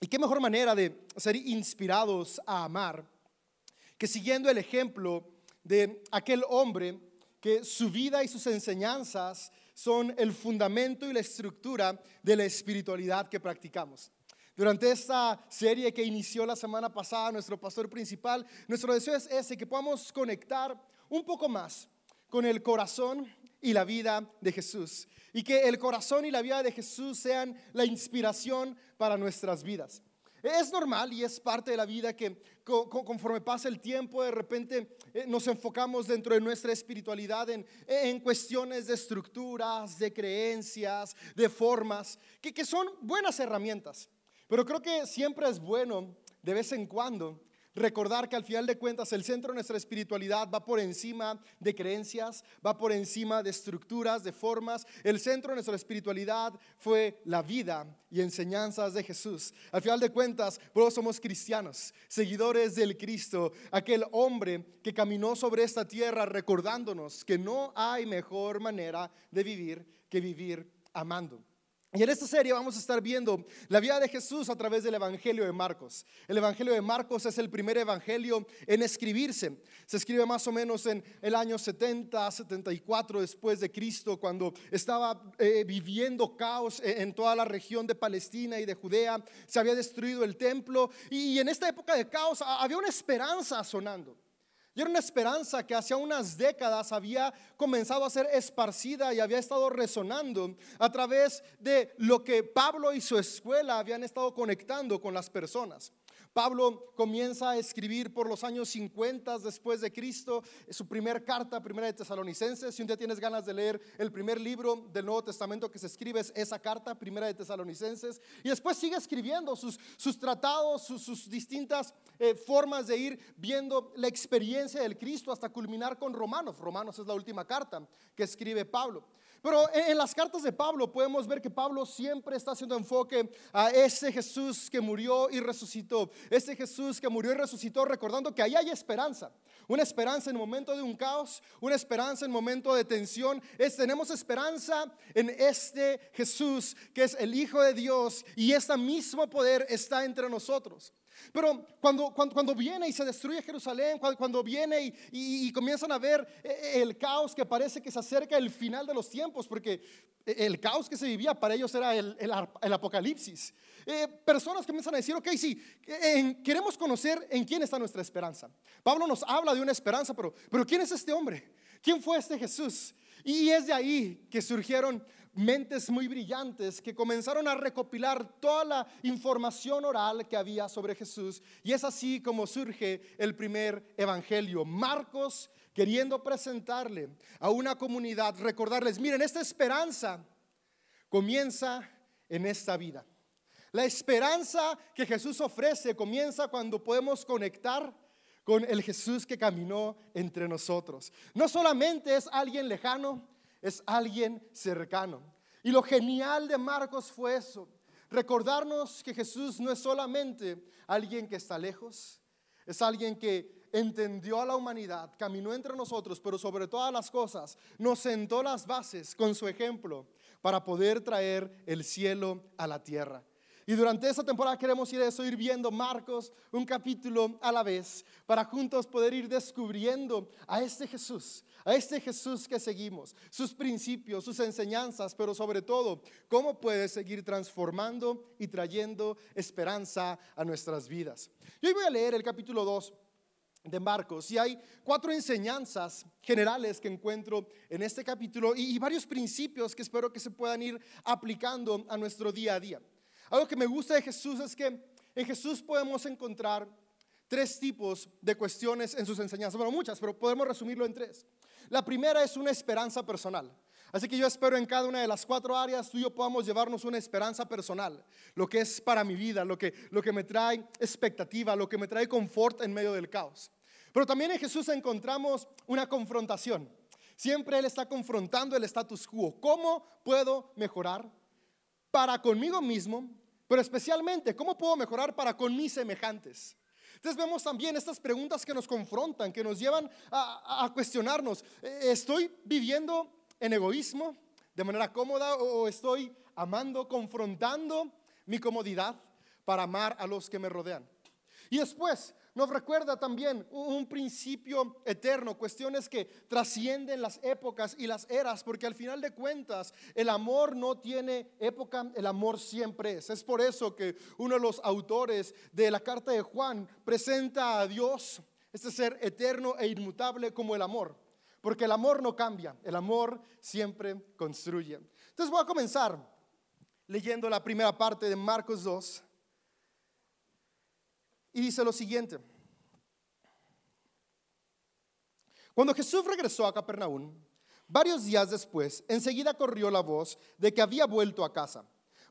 Y qué mejor manera de ser inspirados a amar que siguiendo el ejemplo de aquel hombre que su vida y sus enseñanzas son el fundamento y la estructura de la espiritualidad que practicamos. Durante esta serie que inició la semana pasada nuestro pastor principal, nuestro deseo es ese, que podamos conectar un poco más con el corazón y la vida de Jesús. Y que el corazón y la vida de Jesús sean la inspiración para nuestras vidas. Es normal y es parte de la vida que conforme pasa el tiempo, de repente eh, nos enfocamos dentro de nuestra espiritualidad en, en cuestiones de estructuras, de creencias, de formas, que, que son buenas herramientas. Pero creo que siempre es bueno, de vez en cuando, recordar que al final de cuentas el centro de nuestra espiritualidad va por encima de creencias, va por encima de estructuras, de formas. El centro de nuestra espiritualidad fue la vida y enseñanzas de Jesús. Al final de cuentas, todos somos cristianos, seguidores del Cristo, aquel hombre que caminó sobre esta tierra recordándonos que no hay mejor manera de vivir que vivir amando. Y en esta serie vamos a estar viendo la vida de Jesús a través del Evangelio de Marcos. El Evangelio de Marcos es el primer evangelio en escribirse. Se escribe más o menos en el año 70, 74 después de Cristo, cuando estaba eh, viviendo caos en toda la región de Palestina y de Judea. Se había destruido el templo y en esta época de caos había una esperanza sonando. Y era una esperanza que hace unas décadas había comenzado a ser esparcida y había estado resonando a través de lo que Pablo y su escuela habían estado conectando con las personas. Pablo comienza a escribir por los años 50 después de Cristo su primer carta, primera de Tesalonicenses. Si un día tienes ganas de leer el primer libro del Nuevo Testamento que se escribe es esa carta, primera de Tesalonicenses. Y después sigue escribiendo sus, sus tratados, sus, distintas eh, formas de ir viendo la experiencia del Cristo hasta culminar con Romanos. Romanos es la última carta que escribe Pablo. Pero en las cartas de Pablo podemos ver que Pablo siempre está haciendo enfoque a ese Jesús que murió y resucitó. Ese Jesús que murió y resucitó recordando que ahí hay esperanza. Una esperanza en momento de un caos, una esperanza en momento de tensión. Es, tenemos esperanza en este Jesús que es el Hijo de Dios y este mismo poder está entre nosotros. Pero cuando, cuando, viene y se destruye Jerusalén, cuando, viene y, comienzan a ver eh, eh, el caos que parece que se acerca el final de los tiempos, porque el caos que se vivía para ellos era el, el, apocalipsis. Eh, personas comienzan a decir, ok, sí, queremos conocer en quién está nuestra esperanza. Pablo nos habla de una esperanza, pero, pero ¿quién es este hombre? ¿Quién fue este Jesús? Y es de ahí que surgieron mentes muy brillantes que comenzaron a recopilar toda la información oral que había sobre Jesús. Y es así como surge el primer evangelio. Marcos queriendo presentarle a una comunidad, recordarles, miren, esta esperanza comienza en esta vida. La esperanza que Jesús ofrece comienza cuando podemos conectar con el Jesús que caminó entre nosotros. No solamente es alguien lejano, es alguien cercano. Y lo genial de Marcos fue eso, recordarnos que Jesús no es solamente alguien que está lejos, es alguien que entendió a la humanidad, caminó entre nosotros, pero sobre todas las cosas nos sentó las bases con su ejemplo para poder traer el cielo a la tierra. Y durante esta temporada queremos ir eso, ir viendo Marcos un capítulo a la vez, para juntos poder ir descubriendo a este Jesús, a este Jesús que seguimos, sus principios, sus enseñanzas, pero sobre todo, cómo puede seguir transformando y trayendo esperanza a nuestras vidas. Y hoy voy a leer el capítulo 2 de Marcos y hay cuatro enseñanzas generales que encuentro en este capítulo y varios principios que espero que se puedan ir aplicando a nuestro día a día. Algo que me gusta de Jesús es que en Jesús podemos encontrar tres tipos de cuestiones en sus enseñanzas. Bueno, muchas, pero podemos resumirlo en tres. La primera es una esperanza personal. Así que yo espero en cada una de las cuatro áreas tú y yo podamos llevarnos una esperanza personal, lo que es para mi vida, lo que, lo que me trae expectativa, lo que me trae confort en medio del caos. Pero también en Jesús encontramos una confrontación. Siempre Él está confrontando el status quo. ¿Cómo puedo mejorar para conmigo mismo pero especialmente, ¿cómo puedo mejorar para con mis semejantes? Entonces vemos también estas preguntas que nos confrontan, que nos llevan a, cuestionarnos, ¿estoy viviendo en egoísmo de manera cómoda o estoy amando, confrontando mi comodidad? para amar a los que me rodean. Y después nos recuerda también un principio eterno, cuestiones que trascienden las épocas y las eras, porque al final de cuentas el amor no tiene época, el amor siempre es. Es por eso que uno de los autores de la carta de Juan presenta a Dios, este ser eterno e inmutable como el amor, porque el amor no cambia, el amor siempre construye. Entonces voy a comenzar leyendo la primera parte de Marcos 2 y dice lo siguiente. Cuando Jesús regresó a Capernaum, varios días después, enseguida corrió la voz de que había vuelto a casa.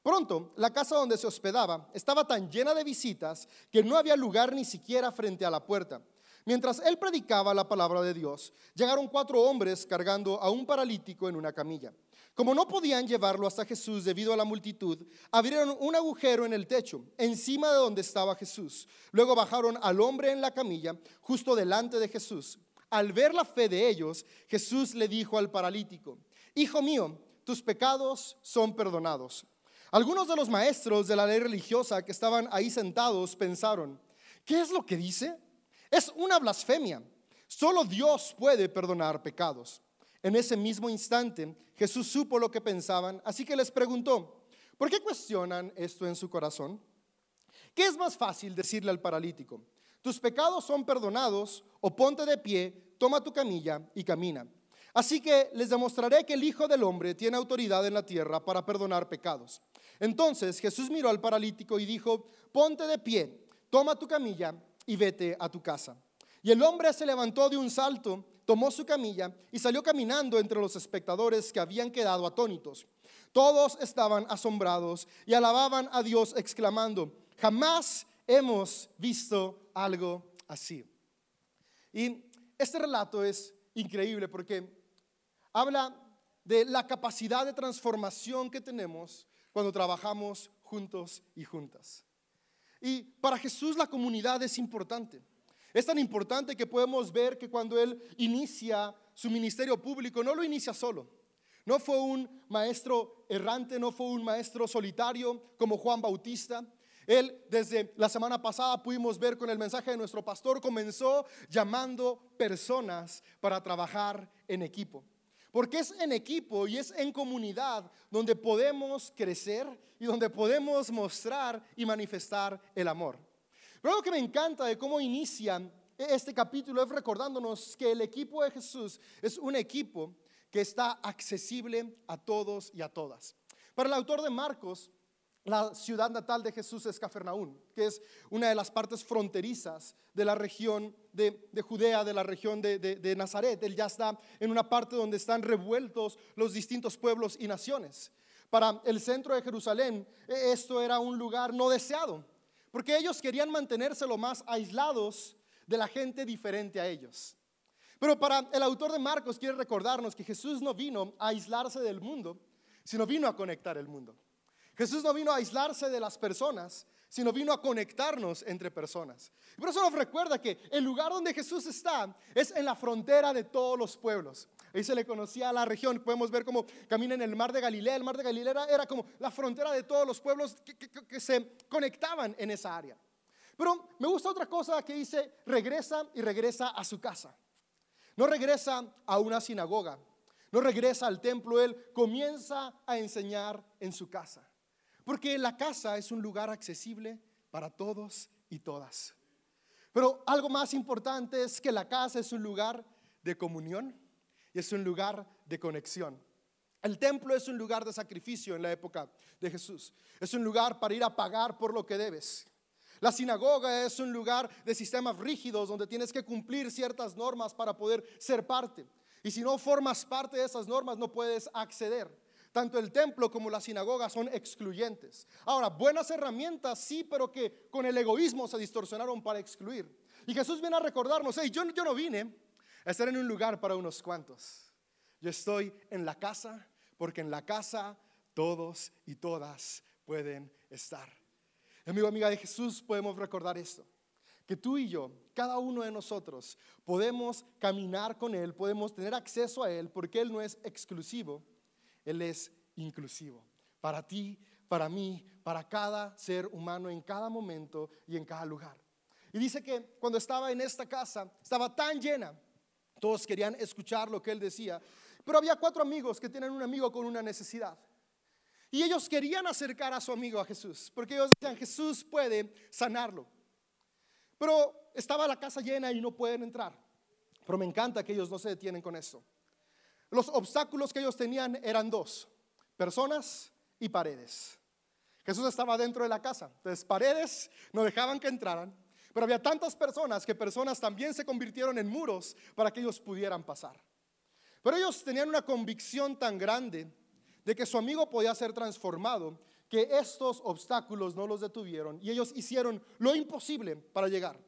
Pronto, la casa donde se hospedaba estaba tan llena de visitas que no había lugar ni siquiera frente a la puerta. Mientras él predicaba la palabra de Dios, llegaron cuatro hombres cargando a un paralítico en una camilla. Como no podían llevarlo hasta Jesús debido a la multitud, abrieron un agujero en el techo, encima de donde estaba Jesús. Luego bajaron al hombre en la camilla, justo delante de Jesús. Al ver la fe de ellos, Jesús le dijo al paralítico, Hijo mío, tus pecados son perdonados. Algunos de los maestros de la ley religiosa que estaban ahí sentados pensaron, ¿qué es lo que dice? Es una blasfemia. Solo Dios puede perdonar pecados. En ese mismo instante, Jesús supo lo que pensaban, así que les preguntó, ¿por qué cuestionan esto en su corazón? ¿Qué es más fácil decirle al paralítico? Tus pecados son perdonados, o ponte de pie, toma tu camilla y camina. Así que les demostraré que el Hijo del Hombre tiene autoridad en la tierra para perdonar pecados. Entonces Jesús miró al paralítico y dijo, ponte de pie, toma tu camilla y vete a tu casa. Y el hombre se levantó de un salto tomó su camilla y salió caminando entre los espectadores que habían quedado atónitos. Todos estaban asombrados y alababan a Dios exclamando, jamás hemos visto algo así. Y este relato es increíble porque habla de la capacidad de transformación que tenemos cuando trabajamos juntos y juntas. Y para Jesús la comunidad es importante. Es tan importante que podemos ver que cuando Él inicia su ministerio público, no lo inicia solo. No fue un maestro errante, no fue un maestro solitario como Juan Bautista. Él desde la semana pasada pudimos ver con el mensaje de nuestro pastor, comenzó llamando personas para trabajar en equipo. Porque es en equipo y es en comunidad donde podemos crecer y donde podemos mostrar y manifestar el amor. Pero lo que me encanta de cómo inicia este capítulo es recordándonos que el equipo de Jesús es un equipo que está accesible a todos y a todas. Para el autor de Marcos, la ciudad natal de Jesús es Cafarnaún, que es una de las partes fronterizas de la región de, Judea, de la región de, de, Nazaret. Él ya está en una parte donde están revueltos los distintos pueblos y naciones. Para el centro de Jerusalén, e, esto era un lugar no deseado. Porque ellos querían mantenerse lo más aislados de la gente diferente a ellos. Pero para el autor de Marcos quiere recordarnos que Jesús no vino a aislarse del mundo, sino vino a conectar el mundo. Jesús no vino a aislarse de las personas, sino vino a conectarnos entre personas. Por eso nos recuerda que el lugar donde Jesús está es en la frontera de todos los pueblos. Ahí se le conocía a la región. Podemos ver cómo camina en el mar de Galilea. El mar de Galilea era, como la frontera de todos los pueblos que, que se conectaban en esa área. Pero me gusta otra cosa que dice, regresa y regresa a su casa. No regresa a una sinagoga, no regresa al templo, él comienza a enseñar en su casa. Porque la casa es un lugar accesible para todos y todas. Pero algo más importante es que la casa es un lugar de comunión y es un lugar de conexión. El templo es un lugar de sacrificio en la época de Jesús. Es un lugar para ir a pagar por lo que debes. La sinagoga es un lugar de sistemas rígidos donde tienes que cumplir ciertas normas para poder ser parte. Y si no formas parte de esas normas no puedes acceder. Tanto el templo como la sinagoga son excluyentes. Ahora, buenas herramientas sí, pero que con el egoísmo se distorsionaron para excluir. Y Jesús viene a recordarnos, hey, yo, no vine estar en un lugar para unos cuantos. Yo estoy en la casa porque en la casa todos y todas pueden estar. Amigo, amiga de Jesús, podemos recordar esto. Que tú y yo, cada uno de nosotros, podemos caminar con Él, podemos tener acceso a Él, porque Él no es exclusivo, Él es inclusivo. Para ti, para mí, para cada ser humano en cada momento y en cada lugar. Y dice que cuando estaba en esta casa, estaba tan llena, todos querían escuchar lo que él decía, pero había cuatro amigos que tienen un amigo con una necesidad. Y ellos querían acercar a su amigo a Jesús, porque ellos decían, Jesús puede sanarlo. Pero estaba la casa llena y no pueden entrar. Pero me encanta que ellos no se detienen con eso. Los obstáculos que ellos tenían eran dos, personas y paredes. Jesús estaba dentro de la casa, entonces paredes no dejaban que entraran, pero había tantas personas que personas también se convirtieron en muros para que ellos pudieran pasar. Pero ellos tenían una convicción tan grande de que su amigo podía ser transformado que estos obstáculos no los detuvieron y ellos hicieron lo imposible para llegar.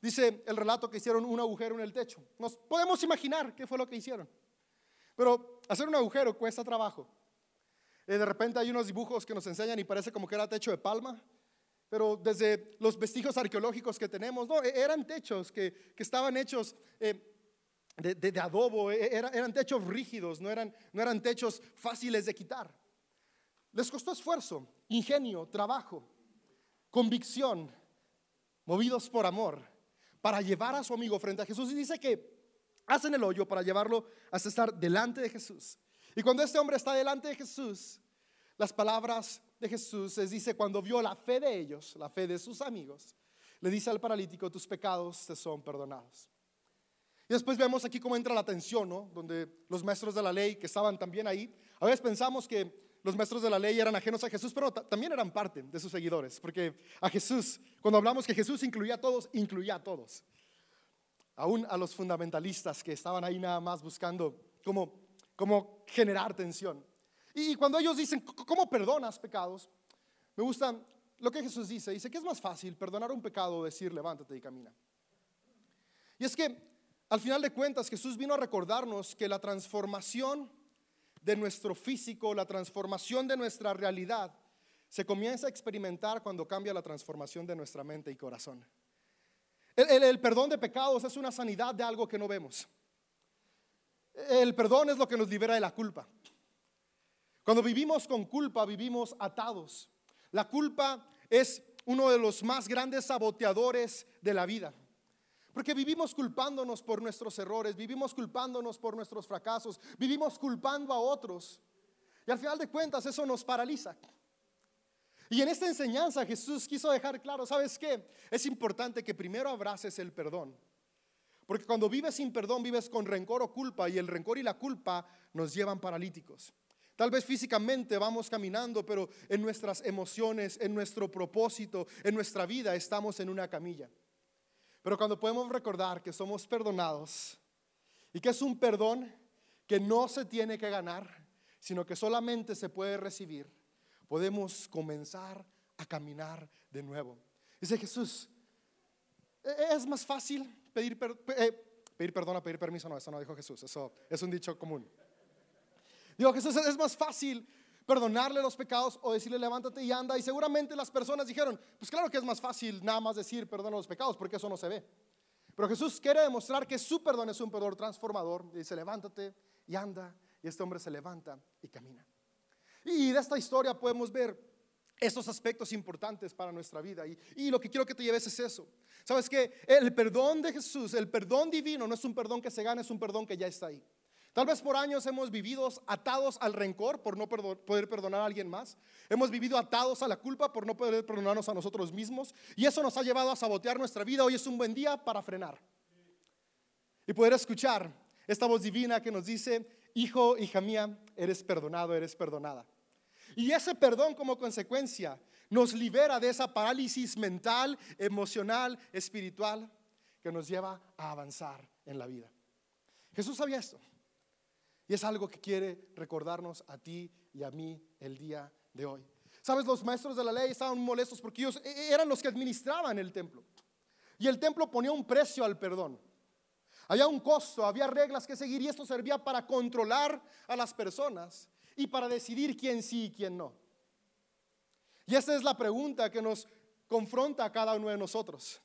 Dice el relato que hicieron un agujero en el techo. Nos podemos imaginar qué fue lo que hicieron. Pero hacer un agujero cuesta trabajo. Eh, de repente hay unos dibujos que nos enseñan y parece como que era techo de palma. Pero desde los vestigios arqueológicos que tenemos, no, e-, eran techos que, estaban hechos eh, de, adobo, e-, eran techos rígidos, no eran, no eran techos fáciles de quitar. Les costó esfuerzo, ingenio, trabajo, convicción, movidos por amor para llevar a su amigo frente a Jesús. Y dice que hacen el hoyo para llevarlo hasta estar delante de Jesús. Y cuando este hombre está delante de Jesús, las palabras de Jesús les dice, cuando vio la fe de ellos, la fe de sus amigos, le dice al paralítico, tus pecados te son perdonados. Y después vemos aquí cómo entra la tensión, ¿no? Donde los maestros de la ley que estaban también ahí, a veces pensamos que los maestros de la ley eran ajenos a Jesús, pero también eran parte de sus seguidores, porque a Jesús, cuando hablamos que Jesús incluía a todos, incluía a todos. Aún a los fundamentalistas que estaban ahí nada más buscando cómo, cómo generar tensión. Y cuando ellos dicen, ¿cómo perdonas pecados? Me gusta lo que Jesús dice. Dice que es más fácil perdonar un pecado o decir, levántate y camina. Y es que al final de cuentas Jesús vino a recordarnos que la transformación de nuestro físico, la transformación de nuestra realidad, se comienza a experimentar cuando cambia la transformación de nuestra mente y corazón. El, perdón de pecados es una sanidad de algo que no vemos. El perdón es lo que nos libera de la culpa. Cuando vivimos con culpa, vivimos atados. La culpa es uno de los más grandes saboteadores de la vida. Porque vivimos culpándonos por nuestros errores, vivimos culpándonos por nuestros fracasos, vivimos culpando a otros. Y al final de cuentas eso nos paraliza. Y en esta enseñanza Jesús quiso dejar claro, ¿sabes qué? Es importante que primero abraces el perdón. Porque cuando vives sin perdón, vives con rencor o culpa y el rencor y la culpa nos llevan paralíticos. Tal vez físicamente vamos caminando, pero en nuestras emociones, en nuestro propósito, en nuestra vida estamos en una camilla. Pero cuando podemos recordar que somos perdonados y que es un perdón que no se tiene que ganar, sino que solamente se puede recibir, podemos comenzar a caminar de nuevo. Dice Jesús, e-, e-, es más fácil pedir, eh, pedir perdón a pedir permiso. No, eso no dijo Jesús, eso es un dicho común. Dijo Jesús, es más fácil perdonarle los pecados o decirle levántate y anda. Y seguramente las personas dijeron, pues claro que es más fácil nada más decir perdona los pecados porque eso no se ve. Pero Jesús quiere demostrar que su perdón es un perdón transformador. Y dice, levántate y anda. Y este hombre se levanta y camina. Y de esta historia podemos ver estos aspectos importantes para nuestra vida. Y, lo que quiero que te lleves es eso. Sabes que el perdón de Jesús, el perdón divino, no es un perdón que se gana, es un perdón que ya está ahí. Tal vez por años hemos vivido atados al rencor por no poder perdonar a alguien más. Hemos vivido atados a la culpa por no poder perdonarnos a nosotros mismos. Y eso nos ha llevado a sabotear nuestra vida. Hoy es un buen día para frenar. Y poder escuchar esta voz divina que nos dice, hijo, hija mía, eres perdonado, eres perdonada. Y ese perdón como consecuencia nos libera de esa parálisis mental, emocional, espiritual que nos lleva a avanzar en la vida. Jesús sabía esto. Y es algo que quiere recordarnos a ti y a mí el día de hoy. Sabes, los maestros de la ley estaban molestos porque ellos e, e, eran los que administraban el templo. Y el templo ponía un precio al perdón. Había un costo, había reglas que seguir y esto servía para controlar a las personas y para decidir quién sí y quién no. Y esta es la pregunta que nos confronta a cada uno de nosotros.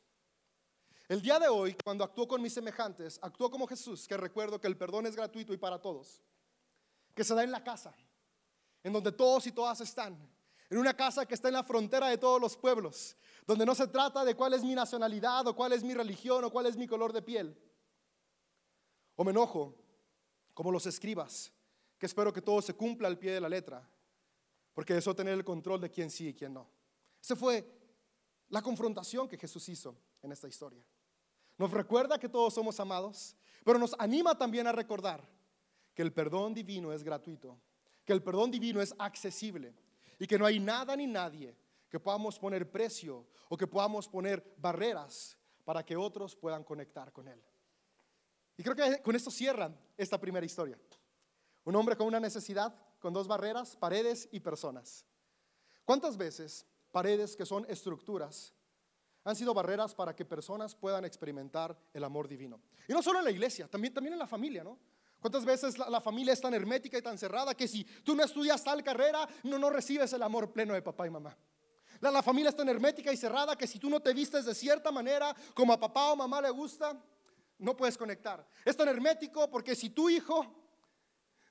El día de hoy, cuando actúo con mis semejantes, actúo como Jesús, que recuerdo que el perdón es gratuito y para todos, que se da en la casa, en donde todos y todas están. en una casa que está en la frontera de todos los pueblos, donde no se trata de cuál es mi nacionalidad o cuál es mi religión o cuál es mi color de piel. O me enojo, como los escribas, que espero que todo se cumpla al pie de la letra, porque eso tener el control de quién sí y quién no. Esa fue la confrontación que Jesús hizo en esta historia. Nos recuerda que todos somos amados, pero nos anima también a recordar que el perdón divino es gratuito, que el perdón divino es accesible y que no hay nada ni nadie que podamos poner precio o que podamos poner barreras para que otros puedan conectar con Él. Y creo que con esto cierran esta primera historia. Un hombre con una necesidad, con dos barreras, paredes y personas. ¿Cuántas veces paredes que son estructuras han sido barreras para que personas puedan experimentar el amor divino? Y no solo en la iglesia, también, en la familia, ¿no? ¿Cuántas veces la, familia es tan hermética y tan cerrada que si tú no estudias tal carrera, no, no recibes el amor pleno de papá y mamá? La, la familia es tan hermética y cerrada que si tú no te vistes de cierta manera como a papá o mamá le gusta, no puedes conectar. Es tan hermético porque si tu hijo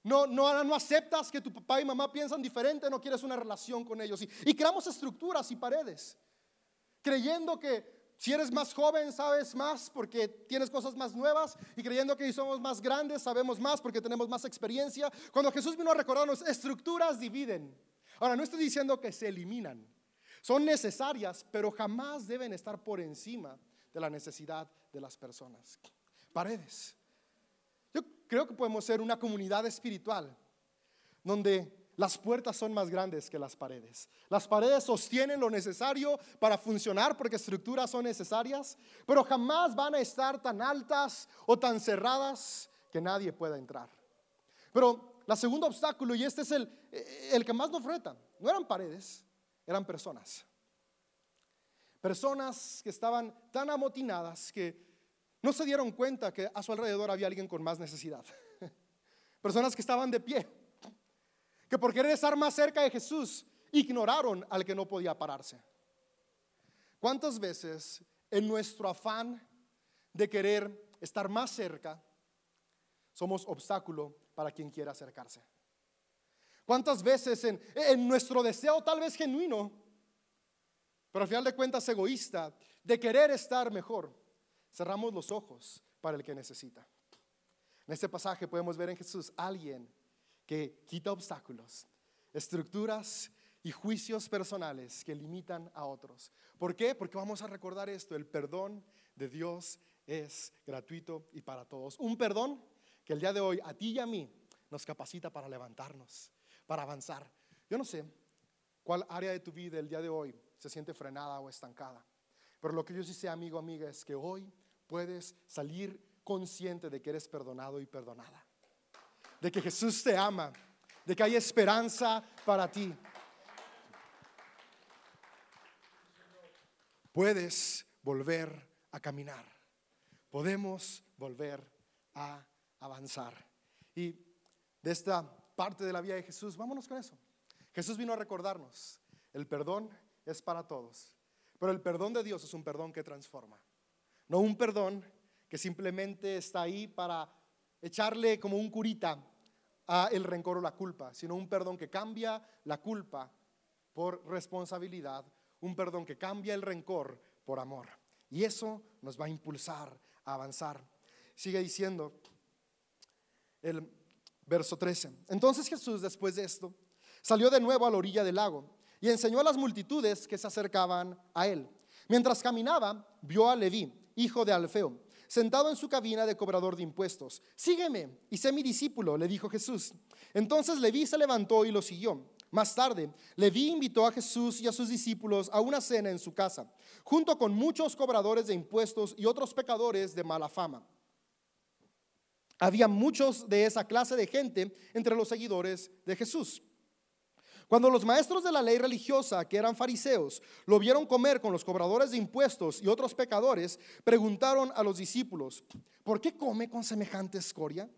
no, no, no aceptas que tu papá y mamá piensan diferente, no quieres una relación con ellos. Y, y creamos estructuras y paredes, creyendo que si eres más joven, sabes más porque tienes cosas más nuevas y creyendo que si somos más grandes, sabemos más porque tenemos más experiencia. Cuando Jesús vino a recordarnos, estructuras dividen. Ahora, no estoy diciendo que se eliminan. Son necesarias, pero jamás deben estar por encima de la necesidad de las personas. Paredes. Creo que podemos ser una comunidad espiritual donde las puertas son más grandes que las paredes. Las paredes sostienen lo necesario para funcionar porque estructuras son necesarias, pero jamás van a estar tan altas o tan cerradas que nadie pueda entrar. Pero la segundo obstáculo, y este es el, el que más nos reta, no eran paredes, eran personas. Personas que estaban tan amotinadas que no se dieron cuenta que a su alrededor había alguien con más necesidad. Personas que estaban de pie que por querer estar más cerca de Jesús ignoraron al que no podía pararse. ¿Cuántas veces en nuestro afán de querer estar más cerca somos obstáculo para quien quiera acercarse? ¿Cuántas veces en, en nuestro deseo tal vez genuino, pero al final de cuentas egoísta, de querer estar mejor, cerramos los ojos para el que necesita? En este pasaje podemos ver en Jesús alguien que quita obstáculos, estructuras y juicios personales que limitan a otros. ¿Por qué? Porque vamos a recordar esto, el perdón de Dios es gratuito y para todos. Un perdón que el día de hoy a ti y a mí nos capacita para levantarnos, para avanzar. Yo no sé cuál área de tu vida el día de hoy se siente frenada o estancada, pero lo que yo sí sé, amigo, amiga, es que hoy puedes salir consciente de que eres perdonado y perdonada de que Jesús te ama, de que hay esperanza para ti. Puedes volver a caminar. Podemos volver a avanzar. Y de esta parte de la vida de Jesús, vámonos con eso. Jesús vino a recordarnos, el perdón es para todos, pero el perdón de Dios es un perdón que transforma, no un perdón que simplemente está ahí para echarle como un curita a el rencor o la culpa, sino un perdón que cambia la culpa por responsabilidad, un perdón que cambia el rencor por amor. Y eso nos va a impulsar a avanzar. Sigue diciendo el verso 13. Entonces Jesús, después de esto, salió de nuevo a la orilla del lago y enseñó a las multitudes que se acercaban a él. Mientras caminaba, vio a Leví, hijo de Alfeo sentado en su cabina de cobrador de impuestos. Sígueme y sé mi discípulo, le dijo Jesús. Entonces Leví se levantó y lo siguió. Más tarde, Leví invitó a Jesús y a sus discípulos a una cena en su casa, junto con muchos cobradores de impuestos y otros pecadores de mala fama. Había muchos de esa clase de gente entre los seguidores de Jesús. Cuando los maestros de la ley religiosa, que eran fariseos, lo vieron comer con los cobradores de impuestos y otros pecadores, preguntaron a los discípulos, ¿por qué come con semejante escoria?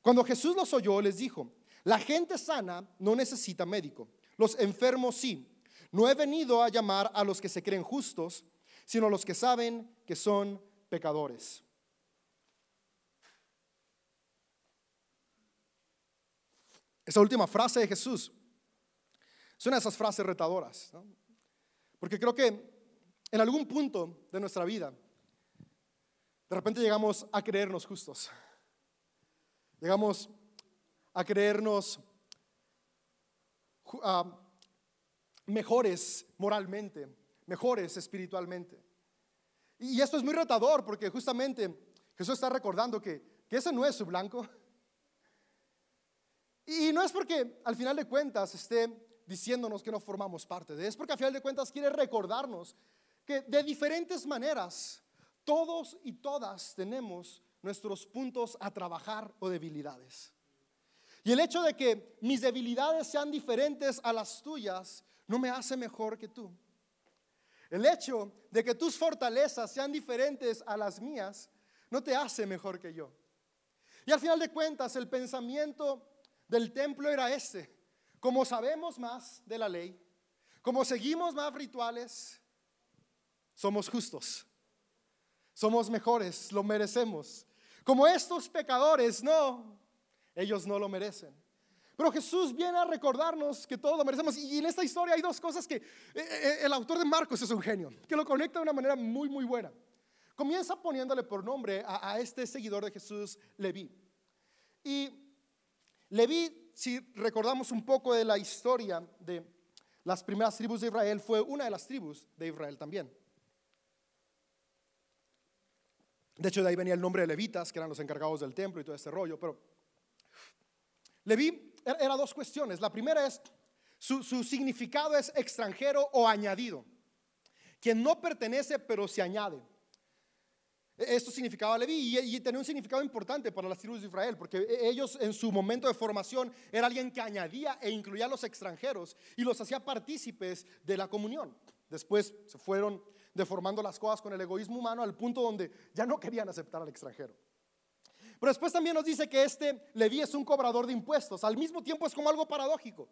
Cuando Jesús los oyó, les dijo, la gente sana no necesita médico, los enfermos sí. No he venido a llamar a los que se creen justos, sino a los que saben que son pecadores. Esa última frase de Jesús Son esas frases retadoras. Porque creo que en algún punto de nuestra vida, de repente llegamos a creernos justos. Llegamos a creernos uh, mejores moralmente, mejores espiritualmente. Y esto es muy retador porque justamente Jesús está recordando que, que ese no es su blanco. Y no es porque al final de cuentas esté diciéndonos que no formamos parte de, es porque al final de cuentas quiere recordarnos que de diferentes maneras todos y todas tenemos nuestros puntos a trabajar o debilidades. Y el hecho de que mis debilidades sean diferentes a las tuyas no me hace mejor que tú. El hecho de que tus fortalezas sean diferentes a las mías no te hace mejor que yo. Y al final de cuentas, el pensamiento del templo era este. Como sabemos más de la ley, como seguimos más rituales, somos justos. Somos mejores, lo merecemos. Como estos pecadores, no, ellos no lo merecen. Pero Jesús viene a recordarnos que todos lo merecemos. Y en esta historia hay dos cosas que eh, eh, el autor de Marcos es un genio, que lo conecta de una manera muy, muy buena. Comienza poniéndole por nombre a, este seguidor de Jesús, Leví. Y Leví, si recordamos un poco de la historia de las primeras tribus de Israel, fue una de las tribus de Israel también. De hecho, de ahí venía el nombre de levitas, que eran los encargados del templo y todo este rollo. Pero Leví era dos cuestiones. La primera es, su, significado es extranjero o añadido. Quien no pertenece pero se añade. E, esto significaba Leví y, tenía un significado importante para las tribus de Israel, porque e, ellos en su momento de formación era alguien que añadía e incluía a los extranjeros y los hacía partícipes de la comunión. Después se fueron deformando las cosas con el egoísmo humano al punto donde ya no querían aceptar al extranjero. Pero después también nos dice que este Leví es un cobrador de impuestos. Al mismo tiempo es como algo paradójico.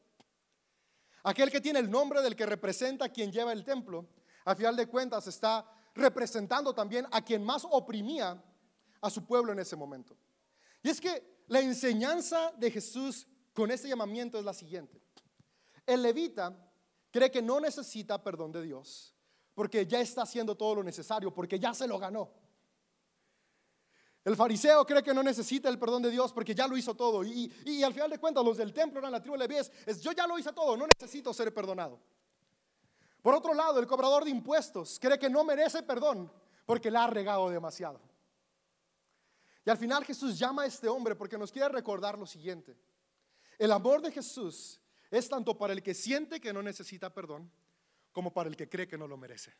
Aquel que tiene el nombre del que representa quien lleva el templo, a final de cuentas está representando también a quien más oprimía a su pueblo en ese momento. Y es que la enseñanza de Jesús con este llamamiento es la siguiente. El levita cree que no necesita perdón de Dios porque ya está haciendo todo lo necesario, porque ya se lo ganó. El fariseo cree que no necesita el perdón de Dios porque ya lo hizo todo. Y, al final de cuentas, los del templo eran la tribu de Leví, es yo ya lo hice todo, no necesito ser perdonado. Por otro lado, el cobrador de impuestos cree que no merece perdón porque le ha regado demasiado. Y al final Jesús llama a este hombre porque nos quiere recordar lo siguiente. El amor de Jesús es tanto para el que siente que no necesita perdón como para el que cree que no lo merece.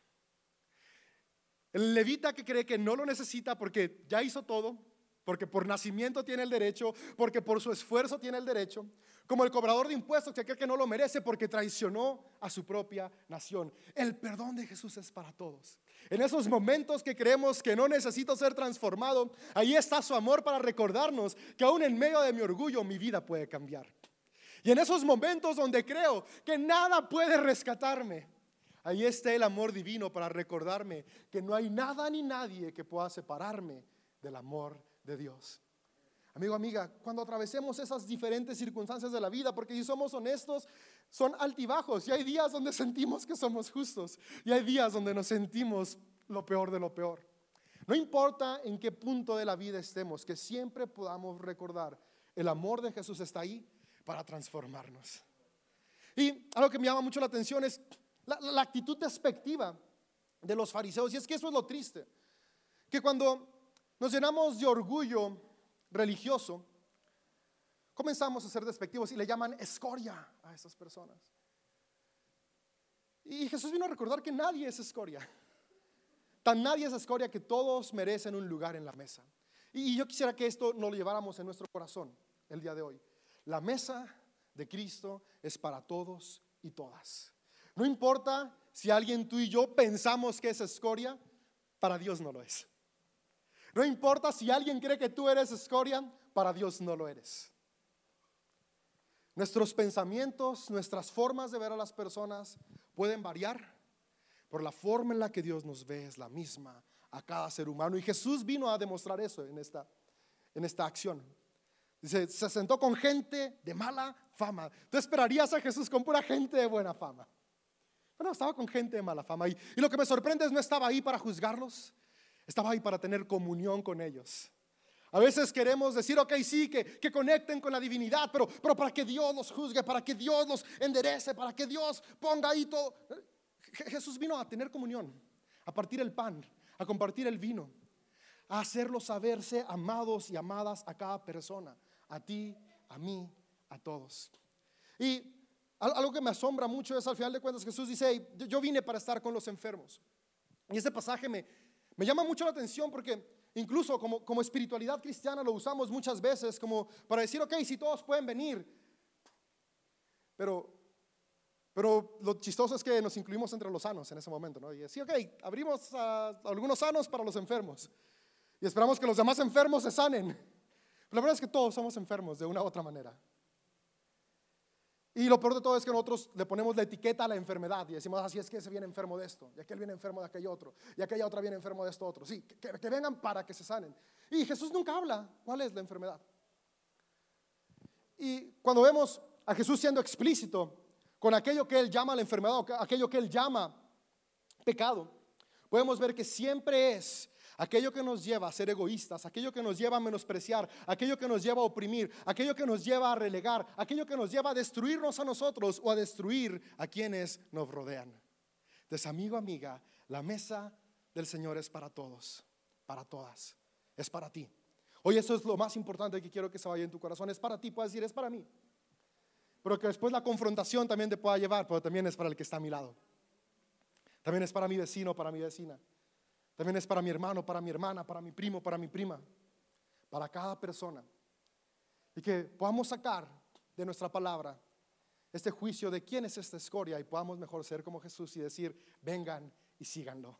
El levita que cree que no lo necesita porque ya hizo todo, porque por nacimiento tiene el derecho, porque por su esfuerzo tiene el derecho, como el cobrador de impuestos que cree que no lo merece porque traicionó a su propia nación. El perdón de Jesús es para todos. En esos momentos que creemos que no necesito ser transformado, ahí está su amor para recordarnos que aún en medio de mi orgullo mi vida puede cambiar. Y en esos momentos donde creo que nada puede rescatarme, Ahí está el amor divino para recordarme que no hay nada ni nadie que pueda separarme del amor de Dios. Amigo, amiga, cuando atravesemos esas diferentes circunstancias de la vida, porque si somos honestos, son altibajos y hay días donde sentimos que somos justos y hay días donde nos sentimos lo peor de lo peor. No importa en qué punto de la vida estemos, que siempre podamos recordar, el amor de Jesús está ahí para transformarnos. Y algo que me llama mucho la atención es la, actitud despectiva de los fariseos. Y es que eso es lo triste. Que cuando nos llenamos de orgullo religioso, comenzamos a ser despectivos y le llaman escoria a esas personas. Y Jesús vino a recordar que nadie es escoria. Tan nadie es escoria que todos merecen un lugar en la mesa. Y yo quisiera que esto nos lo lleváramos en nuestro corazón el día de hoy. La mesa de Cristo es para todos y todas. No importa si alguien tú y yo pensamos que es escoria, para Dios no lo es. No importa si alguien cree que tú eres escoria, para Dios no lo eres. Nuestros pensamientos, nuestras formas de ver a las personas pueden variar, por la forma en la que Dios nos ve es la misma a cada ser humano. Y Jesús vino a demostrar eso en esta, en esta acción. Dice, se sentó con gente de mala fama. Tú esperarías a Jesús con pura gente de buena fama. Pero estaba con gente de mala fama. Y, y lo que me sorprende es no estaba ahí para juzgarlos, estaba ahí para tener comunión con ellos. A veces queremos decir, ok, sí, que, que conecten con la divinidad, pero, pero para que Dios los juzgue, para que Dios los enderece, para que Dios ponga ahí todo. Jesús vino a tener comunión, a partir el pan, a compartir el vino, a hacerlos saberse amados y amadas a cada persona, a ti, a mí, a todos. Y algo que me asombra mucho es al final de cuentas Jesús dice, yo vine para estar con los enfermos. Y ese pasaje me, me llama mucho la atención porque Incluso como, como espiritualidad cristiana lo usamos muchas veces como para decir, ok, si todos pueden venir. Pero, pero lo chistoso es que nos incluimos entre los sanos en ese momento, ¿no? Y decir, ok, abrimos algunos sanos para los enfermos. Y esperamos que los demás enfermos se sanen. Pero la verdad es que todos somos enfermos de una u otra manera. Y lo peor de todo es que nosotros le ponemos la etiqueta a la enfermedad y decimos, así es que ese viene enfermo de esto, y aquel viene enfermo de aquello otro, y aquella otra viene enfermo de esto otro. Sí, que, que vengan para que se sanen. Y Jesús nunca habla cuál es la enfermedad. Y cuando vemos a Jesús siendo explícito con aquello que él llama la enfermedad, aquello que él llama pecado, podemos ver que siempre es aquello que nos lleva a ser egoístas, aquello que nos lleva a menospreciar, aquello que nos lleva a oprimir, aquello que nos lleva a relegar, aquello que nos lleva a destruirnos a nosotros o a destruir a quienes nos rodean. Entonces, amigo, amiga, la mesa del Señor es para todos, para todas, es para ti. Hoy eso es lo más importante que quiero que se vaya en tu corazón, es para ti, puedes decir, es para mí. Pero que después la confrontación también te pueda llevar, pero también es para el que está a mi lado. También es para mi vecino, para mi vecina. También es para mi hermano, para mi hermana, para mi primo, para mi prima, para cada persona. Y que podamos sacar de nuestra palabra este juicio de quién es esta escoria y podamos mejor ser como Jesús y decir, vengan y síganlo.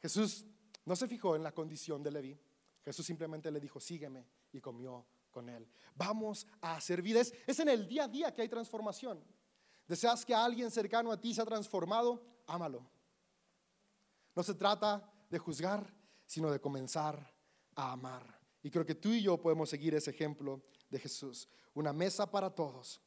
Jesús no se fijó en la condición de Leví. Jesús simplemente le dijo, sígueme y comió con él. Vamos a hacer vida. Es, en el día a día que hay transformación. Deseas que alguien cercano a ti se ha transformado, ámalo. No se trata de juzgar, sino de comenzar a amar. Y creo que tú y yo podemos seguir ese ejemplo de Jesús. Una mesa para todos.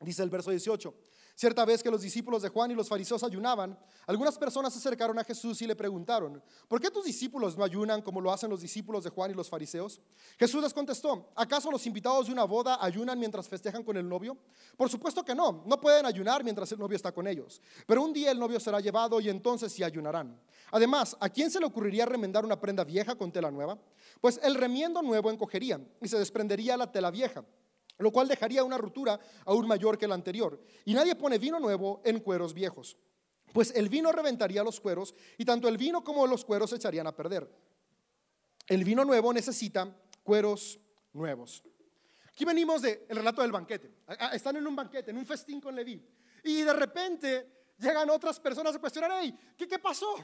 Dice el verso 18, Cierta vez que los discípulos de Juan y los fariseos ayunaban, algunas personas se acercaron a Jesús y le preguntaron, ¿por qué tus discípulos no ayunan como lo hacen los discípulos de Juan y los fariseos? Jesús les contestó, ¿acaso los invitados de una boda ayunan mientras festejan con el novio? Por supuesto que no, no pueden ayunar mientras el novio está con ellos, pero un día el novio será llevado y entonces sí ayunarán. Además, ¿a quién se le ocurriría remendar una prenda vieja con tela nueva? Pues el remiendo nuevo encogería y se desprendería la tela vieja lo cual dejaría una ruptura aún mayor que la anterior. Y nadie pone vino nuevo en cueros viejos, pues el vino reventaría los cueros y tanto el vino como los cueros se echarían a perder. El vino nuevo necesita cueros nuevos. Aquí venimos del relato del banquete. Están en un banquete, en un festín con Leví. Y de repente llegan otras personas a cuestionar, hey, ¿qué, pasó?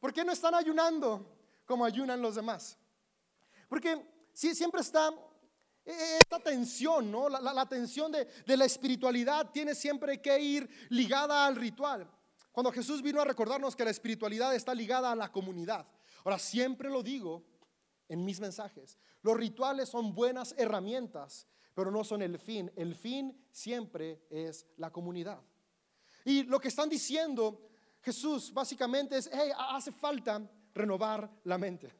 ¿Por qué no están ayunando como ayunan los demás? Porque si, siempre está esta tensión, ¿no? La, tensión de, de la espiritualidad tiene siempre que ir ligada al ritual. Cuando Jesús vino a recordarnos que la espiritualidad está ligada a la comunidad. Ahora, siempre lo digo en mis mensajes. Los rituales son buenas herramientas, pero no son el fin. El fin siempre es la comunidad. Y lo que están diciendo Jesús básicamente es, hey, hace falta renovar la mente.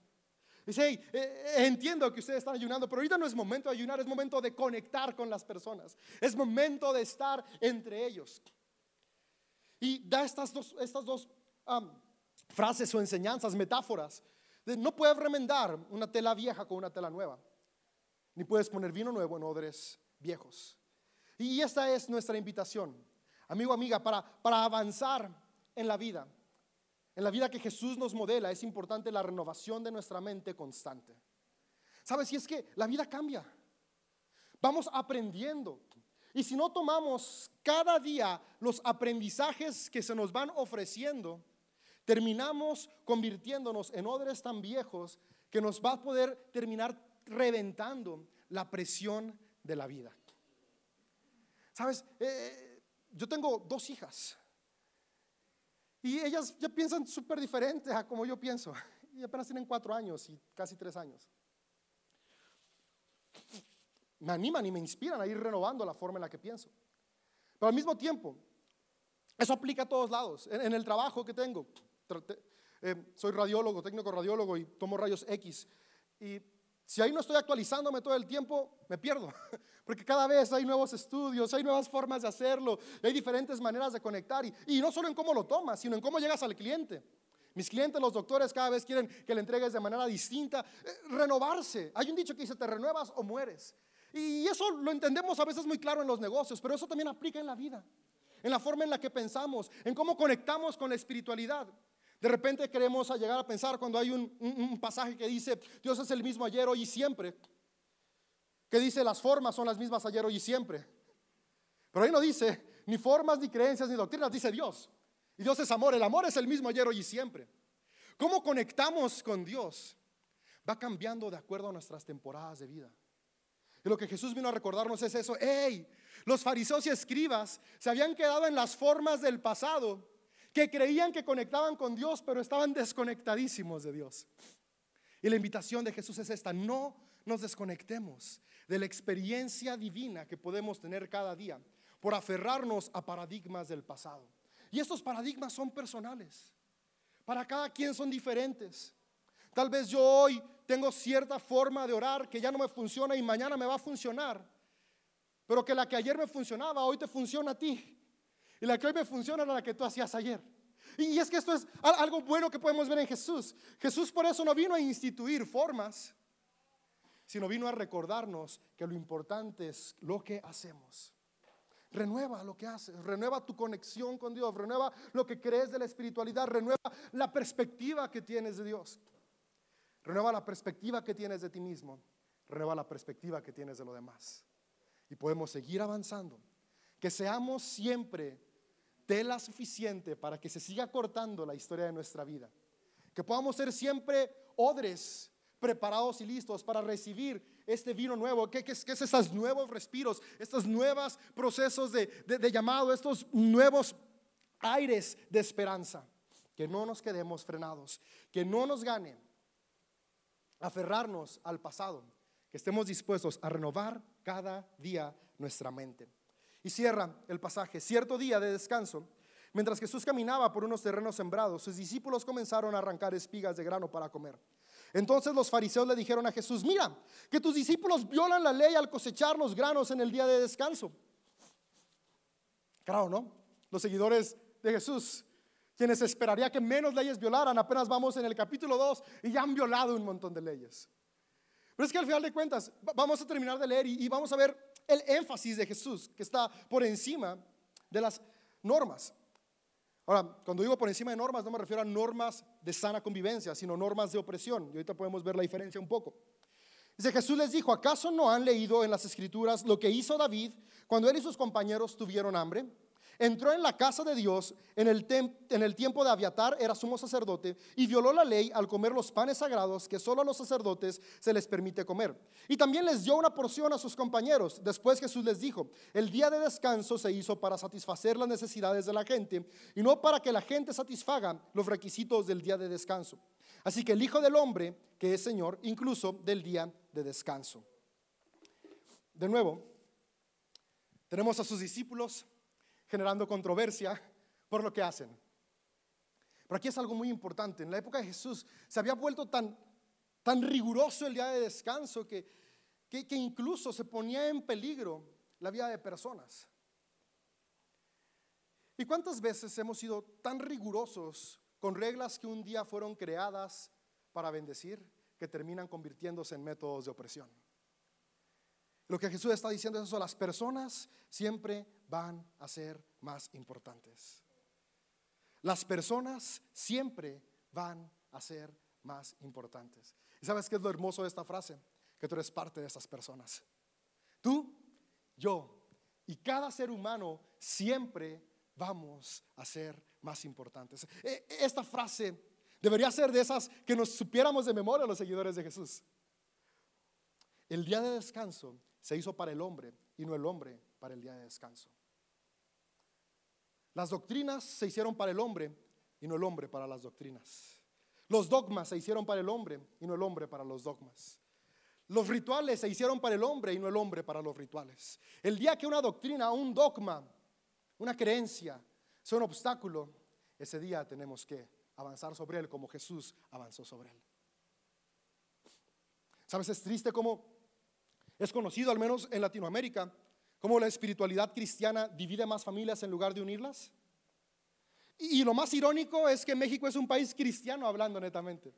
Dice, hey, eh, eh, entiendo que ustedes están ayunando, pero ahorita no es momento de ayunar, es momento de conectar con las personas. Es momento de estar entre ellos. Y da estas dos, estas dos frases o enseñanzas, metáforas. no puedes remendar una tela vieja con una tela nueva, ni puedes poner vino nuevo en odres viejos. Y esta es nuestra invitación, amigo, amiga, para, para avanzar en la vida en la vida que Jesús nos modela es importante la renovación de nuestra mente constante. ¿Sabes? Si es que la vida cambia. Vamos aprendiendo. Y si no tomamos cada día los aprendizajes que se nos van ofreciendo, terminamos convirtiéndonos en odres tan viejos que nos va a poder terminar reventando la presión de la vida. ¿Sabes? Eh, yo tengo dos hijas. Y ellas ya piensan súper diferente a como yo pienso. Y apenas tienen cuatro años y casi tres años. me animan y me inspiran a ir renovando la forma en la que pienso. Pero al mismo tiempo, eso aplica a todos lados. En, el trabajo que tengo, eh, soy radiólogo, técnico radiólogo y tomo rayos X. Y si ahí no estoy actualizándome todo el tiempo, me pierdo. Porque cada vez hay nuevos estudios, hay nuevas formas de hacerlo, hay diferentes maneras de conectar. Y, no solo en cómo lo tomas, sino en cómo llegas al cliente. Mis clientes, los doctores, cada vez quieren que le entregues de manera distinta. Eh, renovarse. Hay un dicho que dice, te renuevas o mueres. Y eso lo entendemos a veces muy claro en los negocios, pero eso también aplica en la vida, en la forma en la que pensamos, en cómo conectamos con la espiritualidad. De repente queremos llegar a pensar cuando hay un, pasaje que dice, Dios es el mismo ayer, hoy y siempre, que dice las formas son las mismas ayer, hoy y siempre. Pero ahí no dice ni formas, ni creencias, ni doctrinas, dice Dios. Y Dios es amor, el amor es el mismo ayer, hoy y siempre. ¿Cómo conectamos con Dios? Va cambiando de acuerdo a nuestras temporadas de vida. Y lo que Jesús vino a recordarnos es eso. ¡Ey! Los fariseos y escribas se habían quedado en las formas del pasado, que creían que conectaban con Dios, pero estaban desconectadísimos de Dios. Y la invitación de Jesús es esta, no nos desconectemos de la experiencia divina que podemos tener cada día por aferrarnos a paradigmas del pasado. Y estos paradigmas son personales. Para cada quien son diferentes. Tal vez yo hoy tengo cierta forma de orar que ya no me funciona y mañana me va a funcionar. Pero que la que ayer me funcionaba, hoy te funciona a ti. Y la que hoy me funciona era la que tú hacías ayer. Y es que esto es algo bueno que podemos ver en Jesús. Jesús por eso no vino a instituir formas, sino vino a recordarnos que lo importante es lo que hacemos. Renueva lo que haces, renueva tu conexión con Dios, renueva lo que crees de la espiritualidad, renueva la perspectiva que tienes de Dios. Renueva la perspectiva que tienes de ti mismo. Renueva la perspectiva que tienes de lo demás. Y podemos seguir avanzando. Que seamos siempre tela suficiente para que se siga cortando la historia de nuestra vida. Que podamos ser siempre odres preparados y listos para recibir este vino nuevo. ¿Qué, es, estos nuevos respiros, estos nuevos procesos de, de llamado, estos nuevos aires de esperanza? Que no nos quedemos frenados, que no nos ganen aferrarnos al pasado, que estemos dispuestos a renovar cada día nuestra mente. Y cierra el pasaje, cierto día de descanso, mientras Jesús caminaba por unos terrenos sembrados, sus discípulos comenzaron a arrancar espigas de grano para comer. Entonces los fariseos le dijeron a Jesús, mira, que tus discípulos violan la ley al cosechar los granos en el día de descanso. Claro, ¿no? Los seguidores de Jesús quienes esperaría que menos leyes violaran, apenas vamos en el capítulo 2 y ya han violado un montón de leyes. Pero es que al final de cuentas, vamos a terminar de leer y, vamos a ver el énfasis de Jesús que está por encima de las normas. Ahora, cuando digo por encima de normas, no me refiero a normas de sana convivencia, sino normas de opresión. Y ahorita podemos ver la diferencia un poco. Dice Jesús les dijo, ¿acaso no han leído en las escrituras lo que hizo David cuando él y sus compañeros tuvieron hambre? Entró en la casa de Dios en el, en el, tiempo de Aviatar, era sumo sacerdote, y violó la ley al comer los panes sagrados que solo a los sacerdotes se les permite comer. Y también les dio una porción a sus compañeros. Después Jesús les dijo, el día de descanso se hizo para satisfacer las necesidades de la gente y no para que la gente satisfaga los requisitos del día de descanso. Así que el Hijo del Hombre, que es Señor, incluso del día de descanso. De nuevo, tenemos a sus discípulos generando controversia por lo que hacen. Pero aquí es algo muy importante. En la época de Jesús se había vuelto tan, tan riguroso el día de descanso que, que, que incluso se ponía en peligro la vida de personas. ¿Y cuántas veces hemos sido tan rigurosos con reglas que un día fueron creadas para bendecir que terminan convirtiéndose en métodos de opresión? Lo que Jesús está diciendo es eso, las personas siempre van a ser más importantes. Las personas siempre van a ser más importantes. ¿Y sabes qué es lo hermoso de esta frase? Que tú eres parte de esas personas. Tú, yo y cada ser humano siempre vamos a ser más importantes. E, esta frase debería ser de esas que nos supiéramos de memoria los seguidores de Jesús. El día de descanso se hizo para el hombre y no el hombre para el día de descanso. Las doctrinas se hicieron para el hombre y no el hombre para las doctrinas. Los dogmas se hicieron para el hombre y no el hombre para los dogmas. Los rituales se hicieron para el hombre y no el hombre para los rituales. El día que una doctrina, un dogma, una creencia sea un obstáculo, ese día tenemos que avanzar sobre él como Jesús avanzó sobre él. ¿Sabes? Es triste como es conocido, al menos en Latinoamérica, cómo la espiritualidad cristiana divide más familias en lugar de unirlas. Y, y lo más irónico es que México es un país cristiano hablando netamente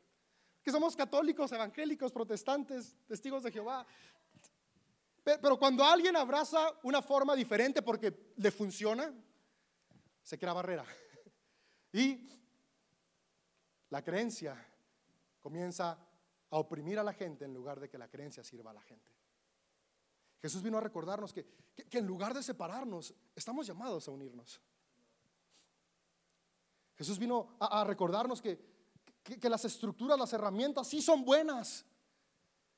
que somos católicos, evangélicos, protestantes, testigos de Jehová. Pero cuando alguien abraza una forma diferente porque le funciona, se crea barrera. Y la creencia comienza a oprimir a la gente en lugar de que la creencia sirva a la gente. Jesús vino a recordarnos que, en lugar de separarnos, estamos llamados a unirnos. Jesús vino a recordarnos que que, las estructuras, las herramientas sí son buenas,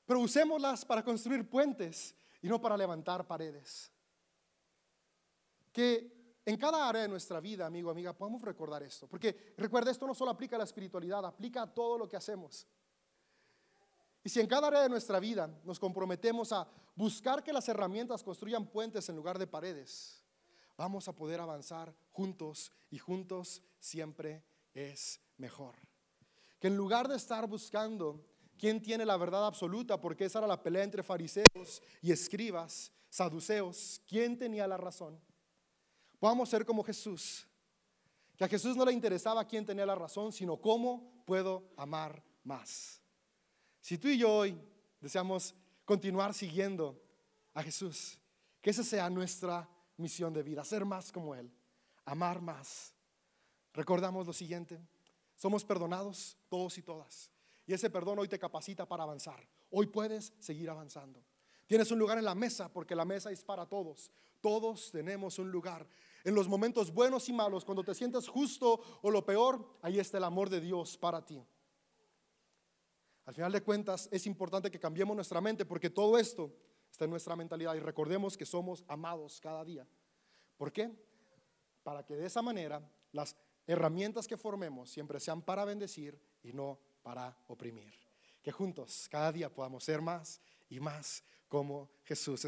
pero usémoslas para construir puentes y no para levantar paredes. Que en cada área de nuestra vida, amigo, amiga, podemos recordar esto. Porque recuerda, esto no solo aplica a la espiritualidad, aplica a todo lo que hacemos. Y si en cada área de nuestra vida nos comprometemos a buscar que las herramientas construyan puentes en lugar de paredes, vamos a poder avanzar juntos y juntos siempre es mejor que en lugar de estar buscando quién tiene la verdad absoluta, porque esa era la pelea entre fariseos y escribas, saduceos, quién tenía la razón, podamos ser como Jesús, que a Jesús no le interesaba quién tenía la razón, sino cómo puedo amar más. Si tú y yo hoy deseamos continuar siguiendo a Jesús, que esa sea nuestra misión de vida, ser más como Él, amar más. Recordamos lo siguiente, somos perdonados todos y todas. Y ese perdón hoy te capacita para avanzar. Hoy puedes seguir avanzando. Tienes un lugar en la mesa porque la mesa es para todos. Todos tenemos un lugar. En los momentos buenos y malos, cuando te sientes justo o lo peor, ahí está el amor de Dios para ti. Al final de cuentas, es importante que cambiemos nuestra mente porque todo esto está en nuestra mentalidad y recordemos que somos amados cada día. ¿Por qué? Para que de esa manera las herramientas que formemos siempre sean para bendecir y no para oprimir. Que juntos cada día podamos ser más y más como Jesús.